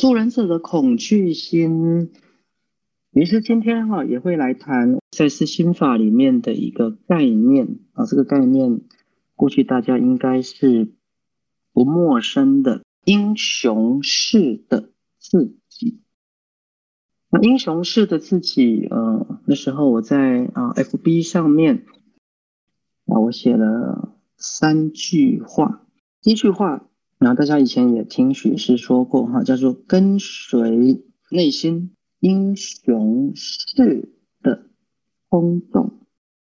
助人者的恐惧心。于是今天哈也会来谈赛斯心法里面的一个概念啊，这个概念过去大家应该是不陌生的，英雄式的自己。那英雄式的自己，呃，那时候我在啊 FB 上面啊，我写了三句话。第一句话，然后大家以前也听许师说过哈，叫做跟随内心。英雄式的冲动，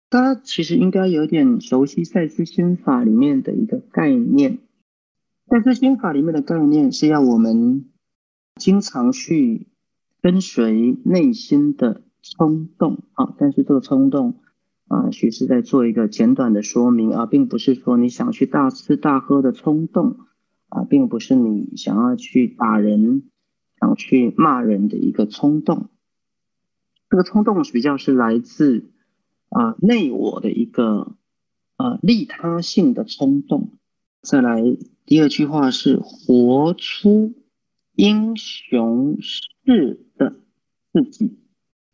大家其实应该有点熟悉赛斯心法里面的一个概念。赛斯心法里面的概念是要我们经常去跟随内心的冲动啊，但是这个冲动啊，许是在做一个简短的说明啊，并不是说你想去大吃大喝的冲动啊，并不是你想要去打人。想去骂人的一个冲动，这个冲动比较是来自啊内我的一个啊利他性的冲动。再来第二句话是活出英雄式的自己。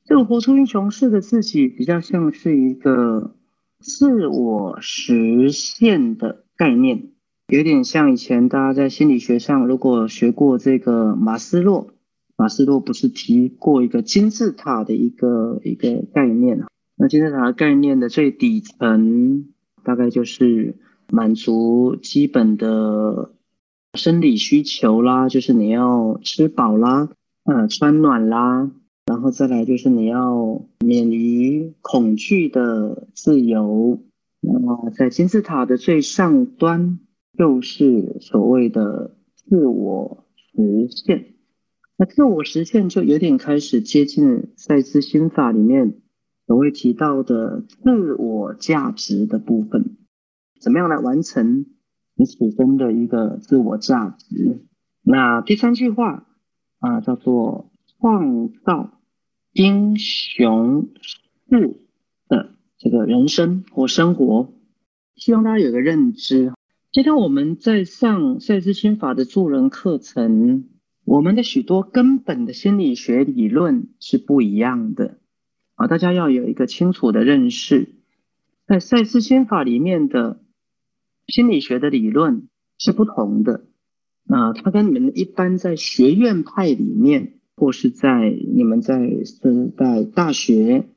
这个活出英雄式的自己，比较像是一个自我实现的概念。有点像以前大家在心理学上，如果学过这个马斯洛，马斯洛不是提过一个金字塔的一个一个概念？那金字塔概念的最底层，大概就是满足基本的生理需求啦，就是你要吃饱啦，呃，穿暖啦，然后再来就是你要免于恐惧的自由。那么在金字塔的最上端。就是所谓的自我实现，那自我实现就有点开始接近赛斯心法里面所谓提到的自我价值的部分，怎么样来完成你此生的一个自我价值？那第三句话啊，叫做创造英雄式的这个人生或生活，希望大家有个认知。今天我们在上赛斯心法的助人课程，我们的许多根本的心理学理论是不一样的。啊，大家要有一个清楚的认识，在赛斯心法里面的心理学的理论是不同的。啊，它跟你们一般在学院派里面，或是在你们在是在大学